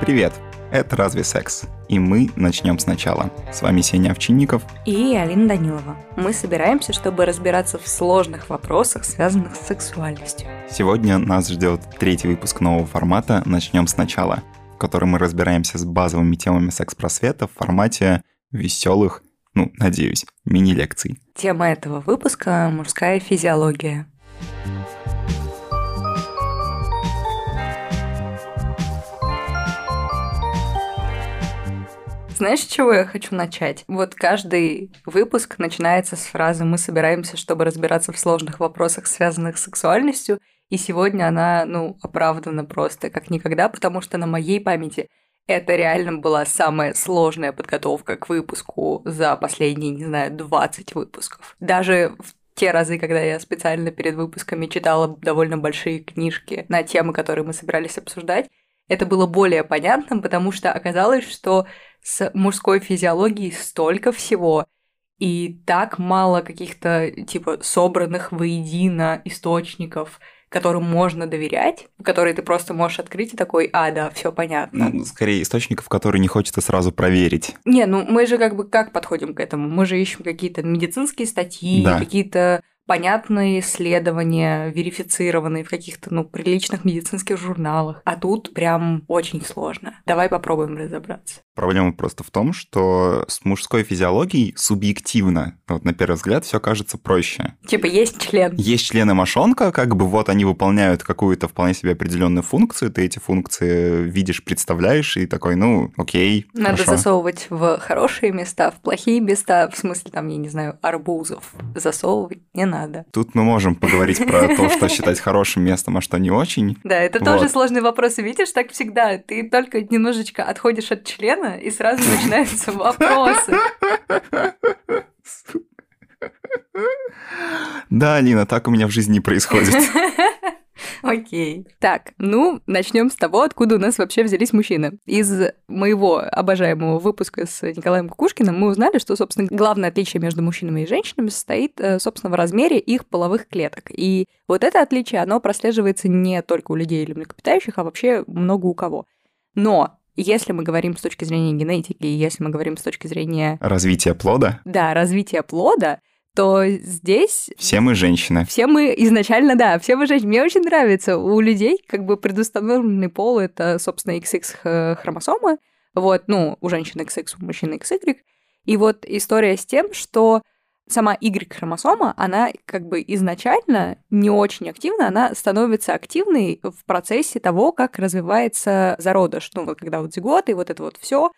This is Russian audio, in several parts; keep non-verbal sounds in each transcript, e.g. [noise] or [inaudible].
Привет! Это «Разве секс?» И мы начнем сначала. С вами Сеня Овчинников и Алина Данилова. Мы собираемся, чтобы разбираться в сложных вопросах, связанных с сексуальностью. Сегодня нас ждет третий выпуск нового формата «Начнем сначала», в котором мы разбираемся с базовыми темами секс-просвета в формате веселых, ну, надеюсь, мини-лекций. Тема этого выпуска – мужская физиология. Знаешь, с чего я хочу начать? Вот каждый выпуск начинается с фразы «Мы собираемся, чтобы разбираться в сложных вопросах, связанных с сексуальностью», и сегодня она, ну, оправдана просто как никогда, потому что на моей памяти это реально была самая сложная подготовка к выпуску за последние, не знаю, 20 выпусков. Даже в те разы, когда я специально перед выпусками читала довольно большие книжки на темы, которые мы собирались обсуждать, это было более понятным, потому что оказалось, что с мужской физиологией столько всего, и так мало каких-то, типа, собранных воедино источников, которым можно доверять, которые ты просто можешь открыть и такой, а, да, все понятно. Ну, скорее, источников, которые не хочется сразу проверить. Не, ну мы же как бы как подходим к этому? Мы же ищем какие-то медицинские статьи, да. какие-то понятные исследования, верифицированные в каких-то, ну, приличных медицинских журналах. А тут прям очень сложно. Давай попробуем разобраться. Проблема просто в том, что с мужской физиологией субъективно, вот на первый взгляд, все кажется проще. Типа есть член. Есть члены мошонка, как бы вот они выполняют какую-то вполне себе определенную функцию, ты эти функции видишь, представляешь, и такой, ну, окей. Надо хорошо. засовывать в хорошие места, в плохие места, в смысле, там, я не знаю, арбузов засовывать не надо. Тут мы можем поговорить про то, что считать хорошим местом, а что не очень. Да, это тоже сложный вопрос. Видишь, так всегда. Ты только немножечко отходишь от члена, и сразу [laughs] начинаются вопросы. Да, Алина, так у меня в жизни не происходит. [laughs] [laughs] Окей. Так, ну, начнем с того, откуда у нас вообще взялись мужчины. Из моего обожаемого выпуска с Николаем Кукушкиным мы узнали, что, собственно, главное отличие между мужчинами и женщинами состоит, э, собственно, в размере их половых клеток. И вот это отличие, оно прослеживается не только у людей или млекопитающих, а вообще много у кого. Но если мы говорим с точки зрения генетики, если мы говорим с точки зрения... Развития плода? Да, развития плода, то здесь... Все мы женщины. Все мы изначально, да, все мы женщины. Мне очень нравится. У людей как бы предустановленный пол — это, собственно, XX хромосомы. Вот, ну, у женщины XX, у мужчины XY. И вот история с тем, что сама Y-хромосома, она как бы изначально не очень активна, она становится активной в процессе того, как развивается зародыш. Ну, вот когда вот зиготы, и вот это вот все.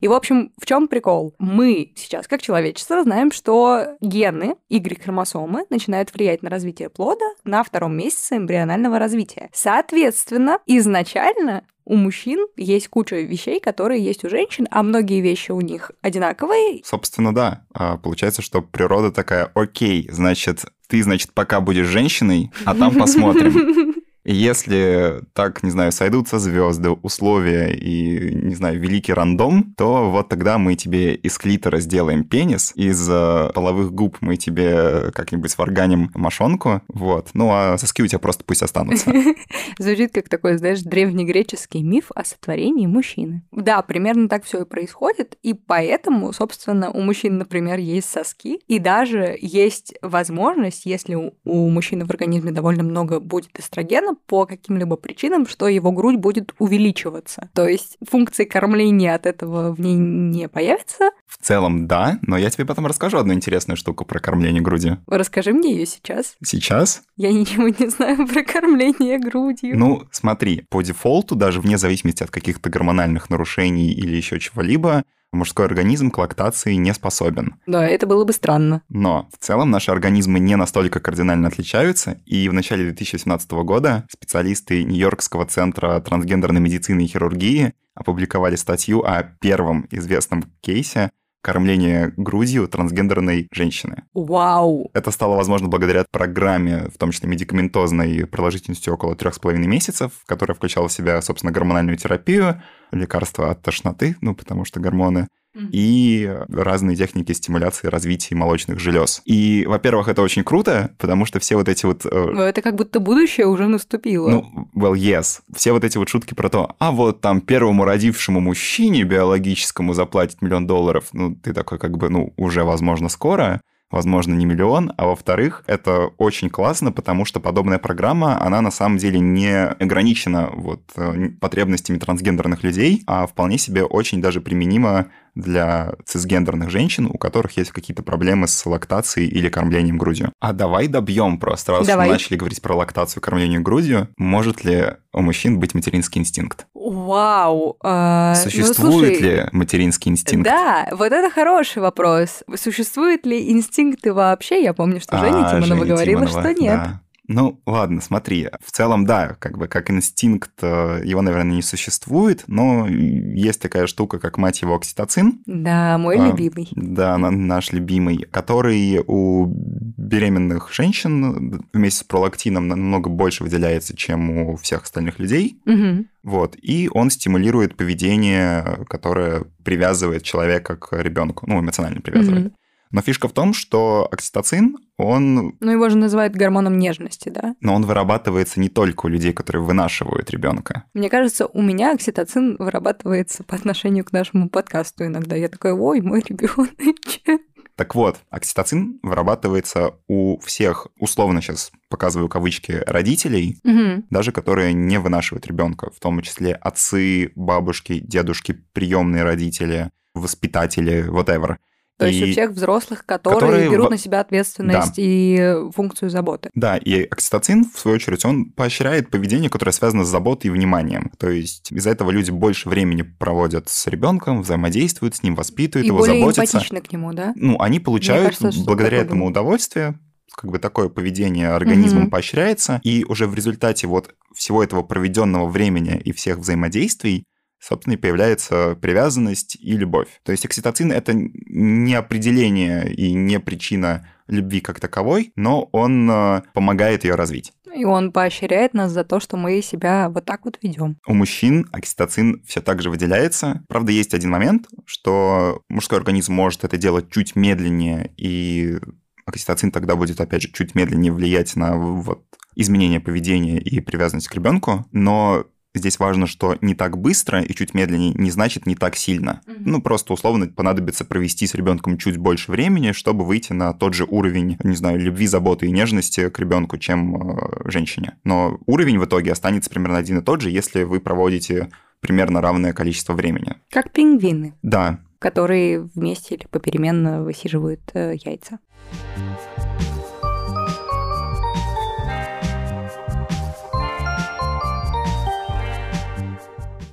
И, в общем, в чем прикол? Мы сейчас, как человечество, знаем, что гены Y-хромосомы начинают влиять на развитие плода на втором месяце эмбрионального развития. Соответственно, изначально у мужчин есть куча вещей, которые есть у женщин, а многие вещи у них одинаковые. Собственно, да. А, получается, что природа такая, окей, значит, ты, значит, пока будешь женщиной, а там посмотрим. [laughs] Если так, не знаю, сойдутся звезды, условия и, не знаю, великий рандом, то вот тогда мы тебе из клитора сделаем пенис, из э, половых губ мы тебе как-нибудь сварганим мошонку, вот. Ну, а соски у тебя просто пусть останутся. [laughs] Звучит как такой, знаешь, древнегреческий миф о сотворении мужчины. Да, примерно так все и происходит, и поэтому, собственно, у мужчин, например, есть соски, и даже есть возможность, если у мужчины в организме довольно много будет эстрогена, по каким-либо причинам, что его грудь будет увеличиваться. То есть функции кормления от этого в ней не появится. В целом, да, но я тебе потом расскажу одну интересную штуку про кормление грудью. Расскажи мне ее сейчас. Сейчас? Я ничего не знаю про кормление грудью. Ну, смотри, по дефолту, даже вне зависимости от каких-то гормональных нарушений или еще чего-либо, мужской организм к лактации не способен. Да, это было бы странно. Но в целом наши организмы не настолько кардинально отличаются, и в начале 2017 года специалисты Нью-Йоркского центра трансгендерной медицины и хирургии опубликовали статью о первом известном кейсе кормление грудью трансгендерной женщины. Вау! Это стало возможно благодаря программе, в том числе медикаментозной, продолжительностью около трех с половиной месяцев, которая включала в себя, собственно, гормональную терапию, лекарства от тошноты, ну, потому что гормоны и разные техники стимуляции развития молочных желез. И, во-первых, это очень круто, потому что все вот эти вот... э, это как будто будущее уже наступило. Ну, well, yes. Все вот эти вот шутки про то, а вот там первому родившему мужчине биологическому заплатить миллион долларов, ну, ты такой как бы, ну, уже, возможно, скоро возможно, не миллион, а во-вторых, это очень классно, потому что подобная программа, она на самом деле не ограничена вот э, потребностями трансгендерных людей, а вполне себе очень даже применима для цисгендерных женщин, у которых есть какие-то проблемы с лактацией или кормлением грудью. А давай добьем просто, раз давай. мы начали говорить про лактацию, кормление грудью, может ли у мужчин быть материнский инстинкт? Вау! Э, Существует ну, слушай, ли материнский инстинкт? Да, вот это хороший вопрос. Существуют ли инстинкты вообще? Я помню, что Женя а, Тимонова Женя говорила, Тимонова, что нет. Да. Ну, ладно, смотри. В целом, да, как бы как инстинкт э, его, наверное, не существует, но есть такая штука, как мать его окситоцин. Да, мой а, любимый. Да, наш любимый, который у беременных женщин вместе с пролактином намного больше выделяется, чем у всех остальных людей. Угу. Вот, и он стимулирует поведение, которое привязывает человека к ребенку, ну, эмоционально привязывает. Угу. Но фишка в том, что окситоцин, он... Ну, его же называют гормоном нежности, да? Но он вырабатывается не только у людей, которые вынашивают ребенка. Мне кажется, у меня окситоцин вырабатывается по отношению к нашему подкасту иногда. Я такая, ой, мой ребеночек. Так вот, окситоцин вырабатывается у всех, условно сейчас показываю кавычки, родителей, угу. даже которые не вынашивают ребенка, в том числе отцы, бабушки, дедушки, приемные родители, воспитатели, whatever. То и... есть у всех взрослых, которые, которые берут в... на себя ответственность да. и функцию заботы. Да, и окситоцин, в свою очередь, он поощряет поведение, которое связано с заботой и вниманием. То есть из-за этого люди больше времени проводят с ребенком, взаимодействуют с ним, воспитывают и его, более заботятся. эмпатичны к нему, да? Ну, они получают кажется, благодаря этому удовольствие, как бы такое поведение организмом mm-hmm. поощряется, и уже в результате вот всего этого проведенного времени и всех взаимодействий собственно, и появляется привязанность и любовь. То есть окситоцин — это не определение и не причина любви как таковой, но он э, помогает ее развить. И он поощряет нас за то, что мы себя вот так вот ведем. У мужчин окситоцин все так же выделяется. Правда, есть один момент, что мужской организм может это делать чуть медленнее, и окситоцин тогда будет, опять же, чуть медленнее влиять на вот изменение поведения и привязанность к ребенку, но Здесь важно, что не так быстро и чуть медленнее не значит не так сильно. Mm-hmm. Ну, просто условно понадобится провести с ребенком чуть больше времени, чтобы выйти на тот же уровень, не знаю, любви, заботы и нежности к ребенку, чем э, женщине. Но уровень в итоге останется примерно один и тот же, если вы проводите примерно равное количество времени. Как пингвины. Да. Которые вместе или попеременно высиживают э, яйца.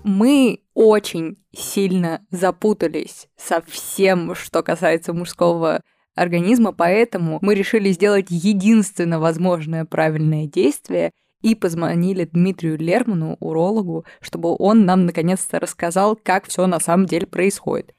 Мы очень сильно запутались со всем, что касается мужского организма, поэтому мы решили сделать единственно возможное правильное действие и позвонили Дмитрию Лерману, урологу, чтобы он нам наконец-то рассказал, как все на самом деле происходит.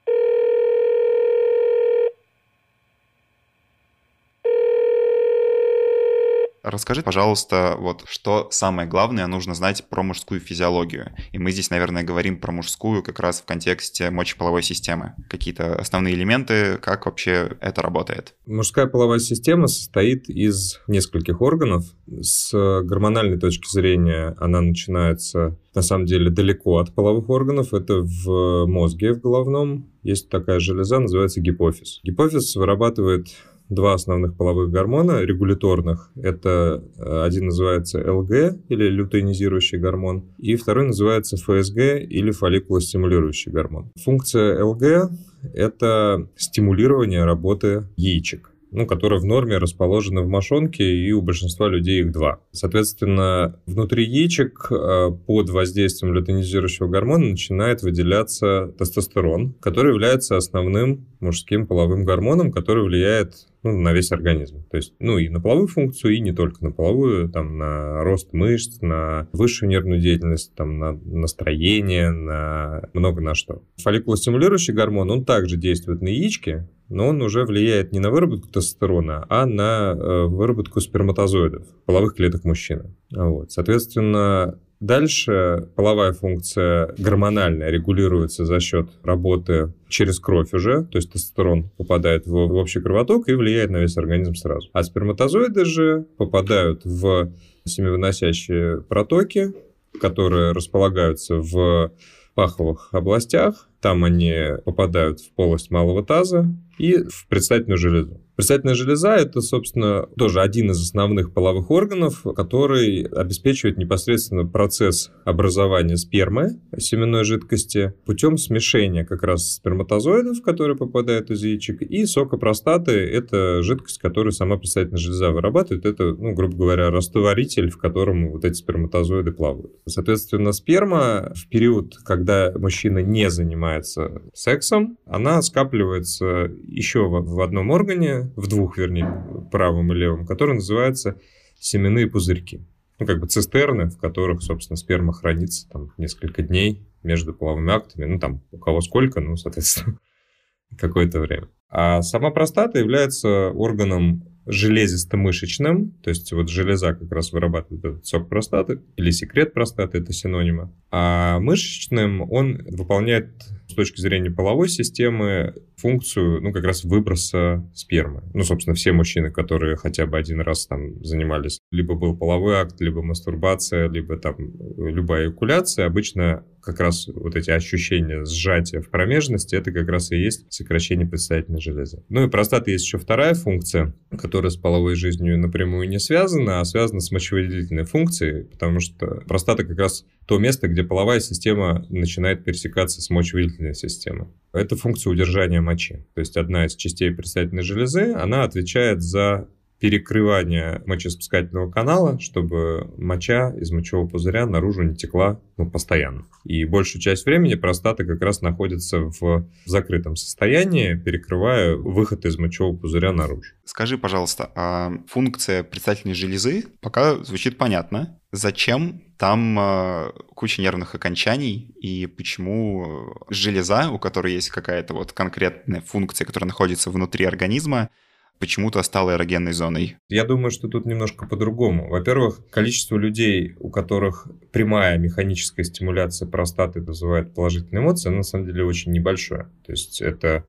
Расскажи, пожалуйста, вот что самое главное нужно знать про мужскую физиологию. И мы здесь, наверное, говорим про мужскую как раз в контексте мочеполовой системы. Какие-то основные элементы, как вообще это работает. Мужская половая система состоит из нескольких органов. С гормональной точки зрения она начинается на самом деле далеко от половых органов. Это в мозге, в головном. Есть такая железа, называется гипофиз. Гипофиз вырабатывает два основных половых гормона регуляторных. Это э, один называется ЛГ или лютеинизирующий гормон, и второй называется ФСГ или фолликулостимулирующий гормон. Функция ЛГ – это стимулирование работы яичек ну, которые в норме расположены в мошонке, и у большинства людей их два. Соответственно, внутри яичек э, под воздействием лютонизирующего гормона начинает выделяться тестостерон, который является основным мужским половым гормоном, который влияет ну, на весь организм. То есть, ну, и на половую функцию, и не только на половую, там, на рост мышц, на высшую нервную деятельность, там, на настроение, на много на что. Фолликулостимулирующий гормон, он также действует на яички, но он уже влияет не на выработку тестостерона, а на э, выработку сперматозоидов, половых клеток мужчины. Вот. Соответственно, Дальше половая функция гормональная регулируется за счет работы через кровь уже, то есть тестостерон попадает в, в общий кровоток и влияет на весь организм сразу. А сперматозоиды же попадают в семявыносящие протоки, которые располагаются в паховых областях, там они попадают в полость малого таза и в предстательную железу. Предстательная железа – это, собственно, тоже один из основных половых органов, который обеспечивает непосредственно процесс образования спермы, семенной жидкости, путем смешения как раз сперматозоидов, которые попадают из яичек, и сока простаты – это жидкость, которую сама предстательная железа вырабатывает. Это, ну, грубо говоря, растворитель, в котором вот эти сперматозоиды плавают. Соответственно, сперма в период, когда мужчина не занимается сексом, она скапливается еще в одном органе, в двух, вернее, правом и левом, которые называются семенные пузырьки. Ну, как бы цистерны, в которых, собственно, сперма хранится там несколько дней между половыми актами. Ну, там у кого сколько, ну, соответственно, [laughs] какое-то время. А сама простата является органом железисто-мышечным, то есть вот железа как раз вырабатывает этот сок простаты, или секрет простаты, это синонимы. А мышечным он выполняет с точки зрения половой системы функцию, ну, как раз выброса спермы. Ну, собственно, все мужчины, которые хотя бы один раз там занимались, либо был половой акт, либо мастурбация, либо там любая экуляция, обычно как раз вот эти ощущения сжатия в промежности, это как раз и есть сокращение предстательной железы. Ну и простата есть еще вторая функция, которая с половой жизнью напрямую не связана, а связана с мочевыделительной функцией, потому что простата как раз то место, где половая система начинает пересекаться с мочевыделительной системой. Это функция удержания мочи. То есть одна из частей предстательной железы, она отвечает за перекрывание мочеспускательного канала, чтобы моча из мочевого пузыря наружу не текла ну, постоянно. И большую часть времени простата как раз находится в закрытом состоянии, перекрывая выход из мочевого пузыря наружу. Скажи, пожалуйста, а функция предстательной железы пока звучит понятно. Зачем там э, куча нервных окончаний и почему железа, у которой есть какая-то вот конкретная функция, которая находится внутри организма, почему-то стала эрогенной зоной? Я думаю, что тут немножко по-другому. Во-первых, количество людей, у которых прямая механическая стимуляция простаты вызывает положительные эмоции, на самом деле очень небольшое. То есть это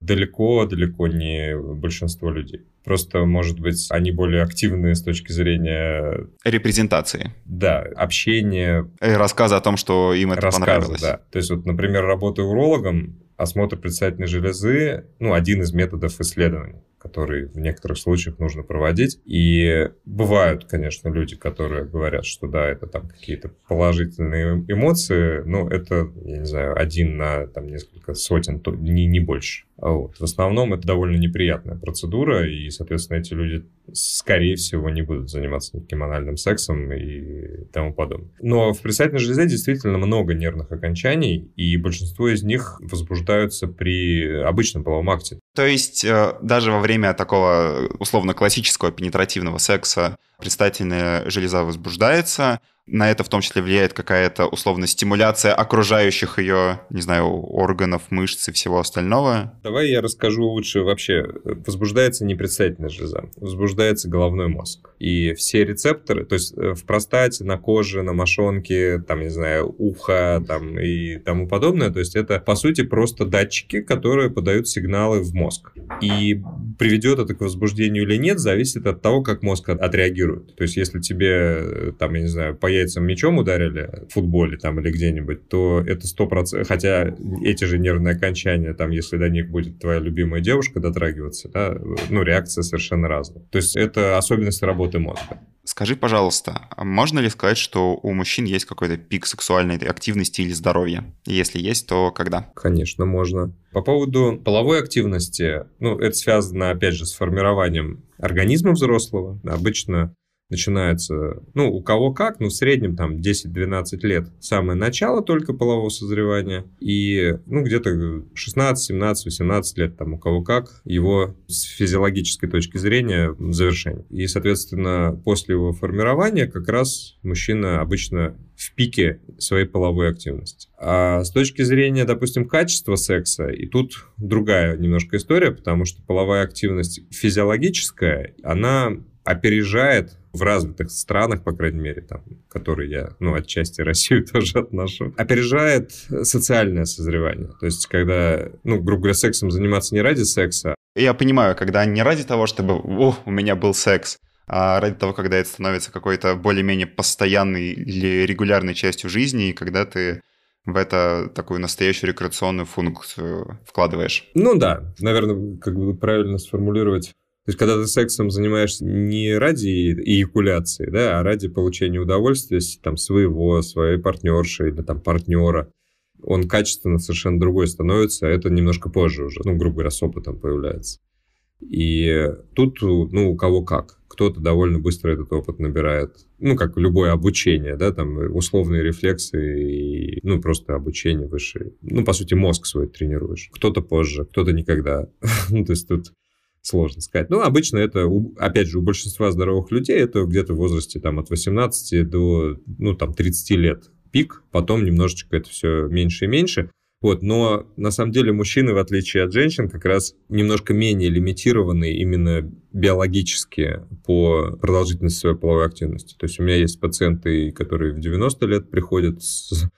далеко-далеко не большинство людей. Просто, может быть, они более активные с точки зрения... Репрезентации. Да, общения. И рассказа о том, что им это рассказы, понравилось. да. То есть, вот, например, работая урологом, осмотр предстательной железы, ну, один из методов исследования который в некоторых случаях нужно проводить. И бывают, конечно, люди, которые говорят, что да, это там какие-то положительные эмоции, но это, я не знаю, один на там несколько сотен, то не, не больше. А вот. В основном это довольно неприятная процедура, и, соответственно, эти люди, скорее всего, не будут заниматься никаким анальным сексом и тому подобное. Но в предстательной железе действительно много нервных окончаний, и большинство из них возбуждаются при обычном половом акте. То есть э, даже во время такого условно классического пенетративного секса предстательная железа возбуждается, на это в том числе влияет какая-то условно стимуляция окружающих ее, не знаю, органов, мышц и всего остального. Давай я расскажу лучше вообще. Возбуждается не предстательная железа, возбуждается головной мозг. И все рецепторы, то есть э, в простате, на коже, на мошонке, там, не знаю, ухо там, и тому подобное, то есть это, по сути, просто датчики, которые подают сигналы в мозг. И приведет это к возбуждению или нет, зависит от того, как мозг отреагирует. То есть если тебе, э, там, я не знаю, по яйцам мячом ударили в футболе там или где-нибудь, то это сто процентов, хотя эти же нервные окончания, там, если до них будет твоя любимая девушка дотрагиваться, да, ну, реакция совершенно разная. То есть это особенность работы мозга. Скажи, пожалуйста, а можно ли сказать, что у мужчин есть какой-то пик сексуальной активности или здоровья? Если есть, то когда? Конечно, можно. По поводу половой активности, ну, это связано, опять же, с формированием организма взрослого. Обычно начинается, ну, у кого как, но в среднем там 10-12 лет самое начало только полового созревания, и, ну, где-то 16, 17, 18 лет там у кого как, его с физиологической точки зрения завершение. И, соответственно, после его формирования как раз мужчина обычно в пике своей половой активности. А с точки зрения, допустим, качества секса, и тут другая немножко история, потому что половая активность физиологическая, она опережает в развитых странах, по крайней мере, там, которые я, ну, отчасти Россию [laughs] тоже отношу, опережает социальное созревание. То есть, когда, ну, грубо говоря, сексом заниматься не ради секса. Я понимаю, когда не ради того, чтобы, о, у меня был секс, а ради того, когда это становится какой-то более-менее постоянной или регулярной частью жизни, и когда ты в это такую настоящую рекреационную функцию вкладываешь. Ну да, наверное, как бы правильно сформулировать. То есть, когда ты сексом занимаешься не ради эякуляции, да, а ради получения удовольствия там, своего, своей партнерши или там партнера, он качественно совершенно другой становится, а это немножко позже уже, ну, грубо говоря, с опытом появляется. И тут, ну, у кого как. Кто-то довольно быстро этот опыт набирает. Ну, как любое обучение, да, там условные рефлексы и, ну, просто обучение высшее. Ну, по сути, мозг свой тренируешь. Кто-то позже, кто-то никогда. [laughs] ну, то есть тут сложно сказать. Ну, обычно это, опять же, у большинства здоровых людей это где-то в возрасте там от 18 до, ну, там, 30 лет пик, потом немножечко это все меньше и меньше. Вот, но на самом деле мужчины, в отличие от женщин, как раз немножко менее лимитированы именно биологически по продолжительности своей половой активности. То есть у меня есть пациенты, которые в 90 лет приходят с,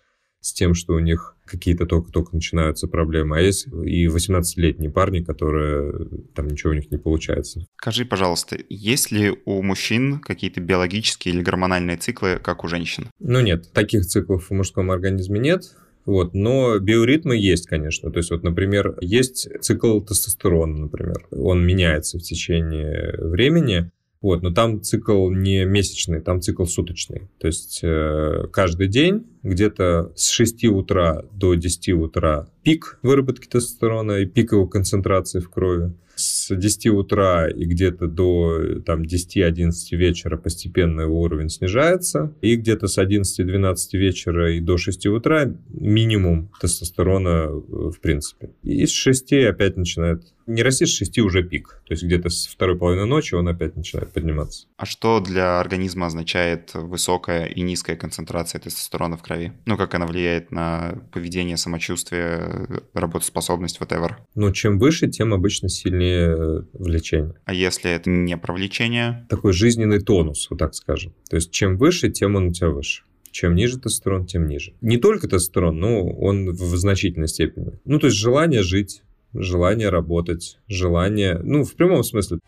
с тем, что у них какие-то только-только начинаются проблемы, а есть и 18-летние парни, которые там ничего у них не получается. Скажи, пожалуйста, есть ли у мужчин какие-то биологические или гормональные циклы, как у женщин? Ну нет, таких циклов в мужском организме нет. Вот, но биоритмы есть, конечно. То есть, вот, например, есть цикл тестостерона, например. Он меняется в течение времени. Вот, но там цикл не месячный, там цикл суточный. То есть э, каждый день где-то с 6 утра до 10 утра пик выработки тестостерона и пик его концентрации в крови с 10 утра и где-то до там, 10-11 вечера постепенно его уровень снижается, и где-то с 11-12 вечера и до 6 утра минимум тестостерона э, в принципе. И с 6 опять начинает не расти, с 6 уже пик. То есть где-то с второй половины ночи он опять начинает подниматься. А что для организма означает высокая и низкая концентрация тестостерона в крови? Ну, как она влияет на поведение, самочувствие, работоспособность, whatever? Ну, чем выше, тем обычно сильнее э, влечение. А если это не про влечение? Такой жизненный тонус, вот так скажем. То есть чем выше, тем он у тебя выше. Чем ниже тестостерон, тем ниже. Не только тестостерон, но он в значительной степени. Ну, то есть желание жить, желание работать, желание, ну, в прямом смысле.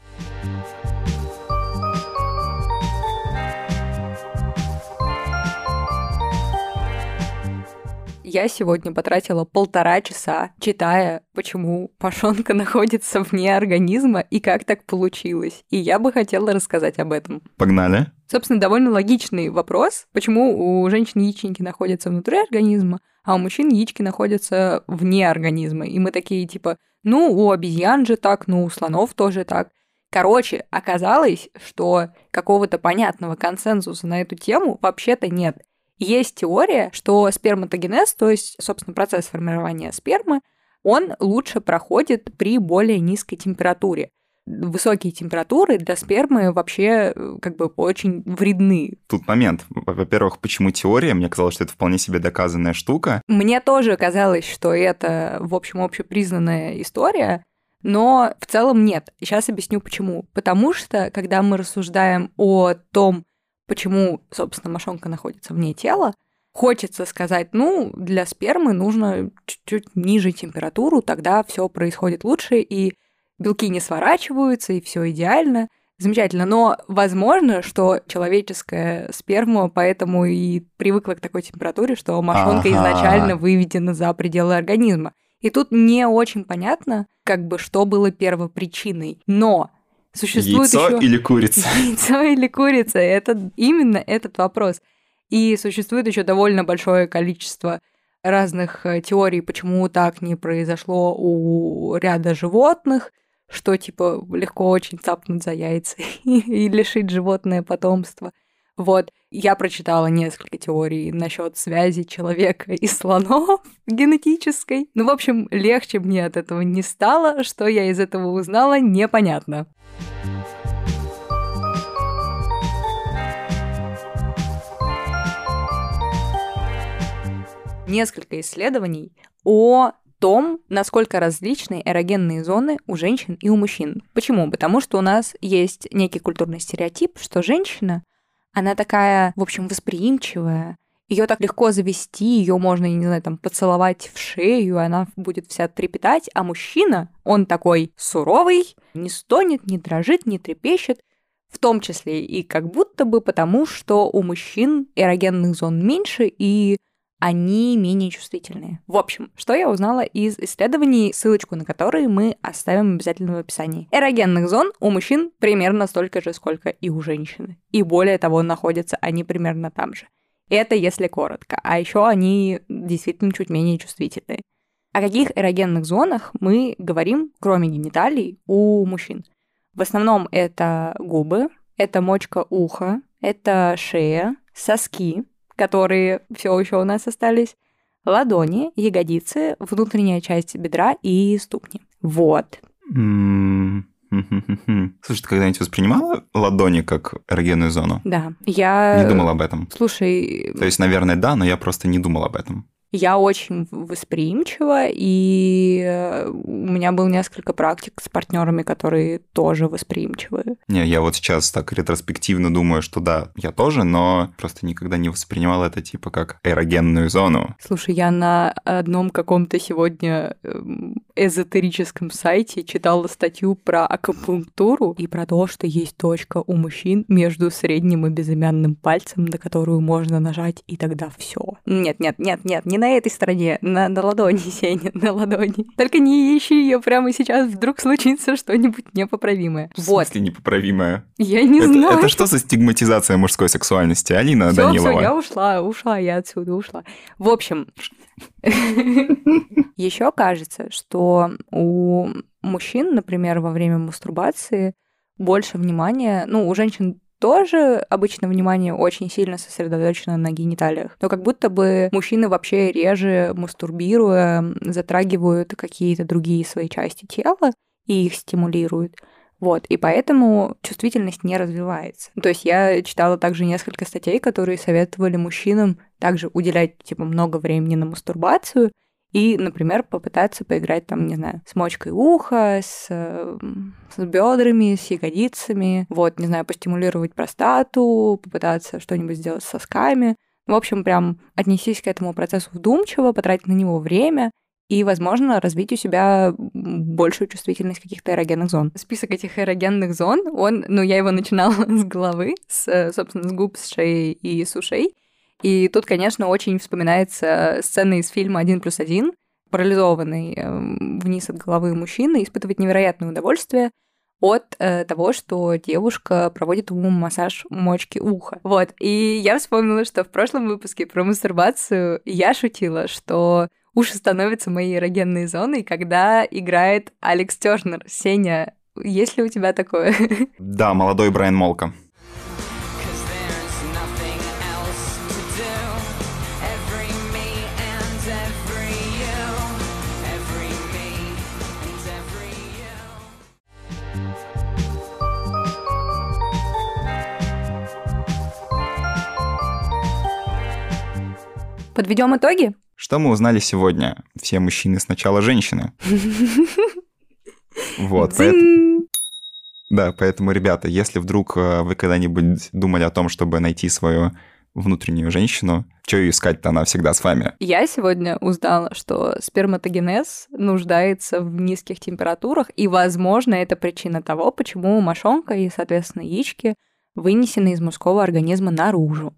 Я сегодня потратила полтора часа, читая, почему пашонка [laughs] находится вне организма и как так получилось. И я бы хотела рассказать об этом. Погнали. Собственно, довольно логичный вопрос, почему у женщин яичники находятся внутри организма, а у мужчин яички находятся вне организма. И мы такие типа, ну, у обезьян же так, ну, у слонов тоже так. Короче, оказалось, что какого-то понятного консенсуса на эту тему вообще-то нет. Есть теория, что сперматогенез, то есть, собственно, процесс формирования спермы, он лучше проходит при более низкой температуре. Высокие температуры для спермы вообще э, как бы очень вредны. Тут момент. Во-первых, почему теория? Мне казалось, что это вполне себе доказанная штука. Мне тоже казалось, что это, в общем, общепризнанная история, но в целом нет. Сейчас объясню почему. Потому что, когда мы рассуждаем о том, почему, собственно, мошонка находится вне тела, хочется сказать, ну, для спермы нужно чуть-чуть ниже температуру, тогда все происходит лучше, и белки не сворачиваются, и все идеально. Замечательно, но возможно, что человеческая сперма поэтому и привыкла к такой температуре, что мошонка ага. изначально выведена за пределы организма. И тут не очень понятно, как бы, что было первопричиной. Но Существует Яйцо еще... или курица? [laughs] Яйцо или курица? Это именно этот вопрос. И существует еще довольно большое количество разных э, теорий, почему так не произошло у ряда животных, что типа легко очень цапнуть за яйца [laughs] и лишить животное потомства. Вот, я прочитала несколько теорий насчет связи человека и слонов [laughs] генетической. Ну, в общем, легче мне от этого не стало. Что я из этого узнала, непонятно. Несколько исследований о том, насколько различны эрогенные зоны у женщин и у мужчин. Почему? Потому что у нас есть некий культурный стереотип, что женщина, она такая, в общем, восприимчивая, ее так легко завести, ее можно, не знаю, там, поцеловать в шею, она будет вся трепетать, а мужчина, он такой суровый, не стонет, не дрожит, не трепещет, в том числе и как будто бы потому, что у мужчин эрогенных зон меньше, и они менее чувствительные. В общем, что я узнала из исследований, ссылочку на которые мы оставим обязательно в описании. Эрогенных зон у мужчин примерно столько же, сколько и у женщины. И более того, находятся они примерно там же. Это если коротко. А еще они действительно чуть менее чувствительные. О каких эрогенных зонах мы говорим, кроме гениталий, у мужчин? В основном это губы, это мочка уха, это шея, соски, которые все еще у нас остались, ладони, ягодицы, внутренняя часть бедра и ступни. Вот. Слушай, ты когда-нибудь воспринимала ладони как эрогенную зону? Да, я... Не думала об этом. Слушай... То есть, наверное, да, но я просто не думал об этом. Я очень восприимчива, и э, у меня было несколько практик с партнерами, которые тоже восприимчивы. Не, я вот сейчас так ретроспективно думаю, что да, я тоже, но просто никогда не воспринимал это типа как эрогенную зону. Слушай, я на одном каком-то сегодня эм, эзотерическом сайте читала статью про акупунктуру и про то, что есть точка у мужчин между средним и безымянным пальцем, на которую можно нажать, и тогда все. Нет, нет, нет, нет, не на этой стороне, на, на ладони, [laughs] Сеня, на ладони. Только не ищи ее прямо сейчас, вдруг случится что-нибудь непоправимое. В вот. смысле непоправимое? Я не это, знаю. Это что за стигматизация мужской сексуальности, Алина всё, Данилова? Все, я ушла, ушла я отсюда, ушла. В общем, [laughs] еще кажется, что у мужчин, например, во время мастурбации больше внимания, ну, у женщин тоже обычно внимание очень сильно сосредоточено на гениталиях. Но как будто бы мужчины вообще реже мастурбируя затрагивают какие-то другие свои части тела и их стимулируют. Вот, и поэтому чувствительность не развивается. То есть я читала также несколько статей, которые советовали мужчинам также уделять, типа, много времени на мастурбацию, и, например, попытаться поиграть там, не знаю, с мочкой уха, с, с бедрами, с ягодицами, вот, не знаю, постимулировать простату, попытаться что-нибудь сделать с сосками. В общем, прям отнесись к этому процессу вдумчиво, потратить на него время и, возможно, развить у себя большую чувствительность каких-то эрогенных зон. Список этих эрогенных зон, он, ну, я его начинала [laughs] с головы, с, собственно, с губ, с шеи и с ушей. И тут, конечно, очень вспоминается сцена из фильма «Один плюс один», парализованный эм, вниз от головы мужчины, испытывает невероятное удовольствие от э, того, что девушка проводит ему массаж мочки уха. Вот. И я вспомнила, что в прошлом выпуске про мастурбацию я шутила, что уши становятся моей эрогенной зоной, когда играет Алекс Тёрнер. Сеня, есть ли у тебя такое? Да, молодой Брайан Молка. Подведем итоги? Что мы узнали сегодня? Все мужчины сначала женщины. [laughs] Вот, поэтому... Да, поэтому, ребята, если вдруг э, вы когда-нибудь думали о том, чтобы найти свою внутреннюю женщину, что ее искать-то, она всегда с вами. Я сегодня узнала, что сперматогенез нуждается в низких температурах, и, возможно, это причина того, почему мошонка и, соответственно, яички вынесены из мужского организма наружу.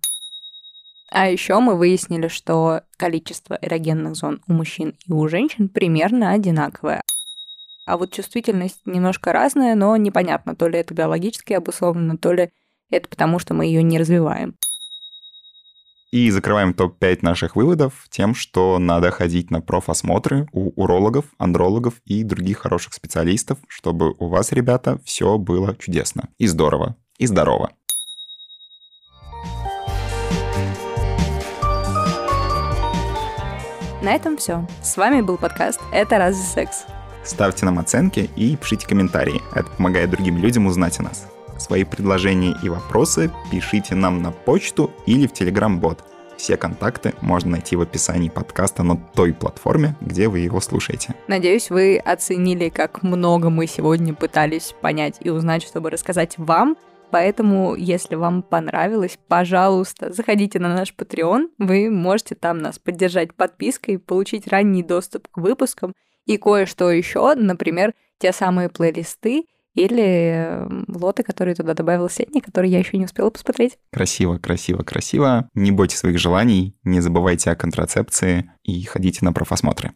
А еще мы выяснили, что количество эрогенных зон у мужчин и у женщин примерно одинаковое. А вот чувствительность немножко разная, но непонятно, то ли это биологически обусловлено, то ли это потому, что мы ее не развиваем. И закрываем топ-5 наших выводов тем, что надо ходить на профосмотры у урологов, андрологов и других хороших специалистов, чтобы у вас, ребята, все было чудесно и здорово, и здорово. На этом все. С вами был подкаст «Это разве секс?». Ставьте нам оценки и пишите комментарии. Это помогает другим людям узнать о нас. Свои предложения и вопросы пишите нам на почту или в Telegram-бот. Все контакты можно найти в описании подкаста на той платформе, где вы его слушаете. Надеюсь, вы оценили, как много мы сегодня пытались понять и узнать, чтобы рассказать вам. Поэтому, если вам понравилось, пожалуйста, заходите на наш Patreon. Вы можете там нас поддержать подпиской, получить ранний доступ к выпускам и кое-что еще, например, те самые плейлисты или лоты, которые туда добавил Сетни, которые я еще не успела посмотреть. Красиво, красиво, красиво. Не бойтесь своих желаний, не забывайте о контрацепции и ходите на профосмотры.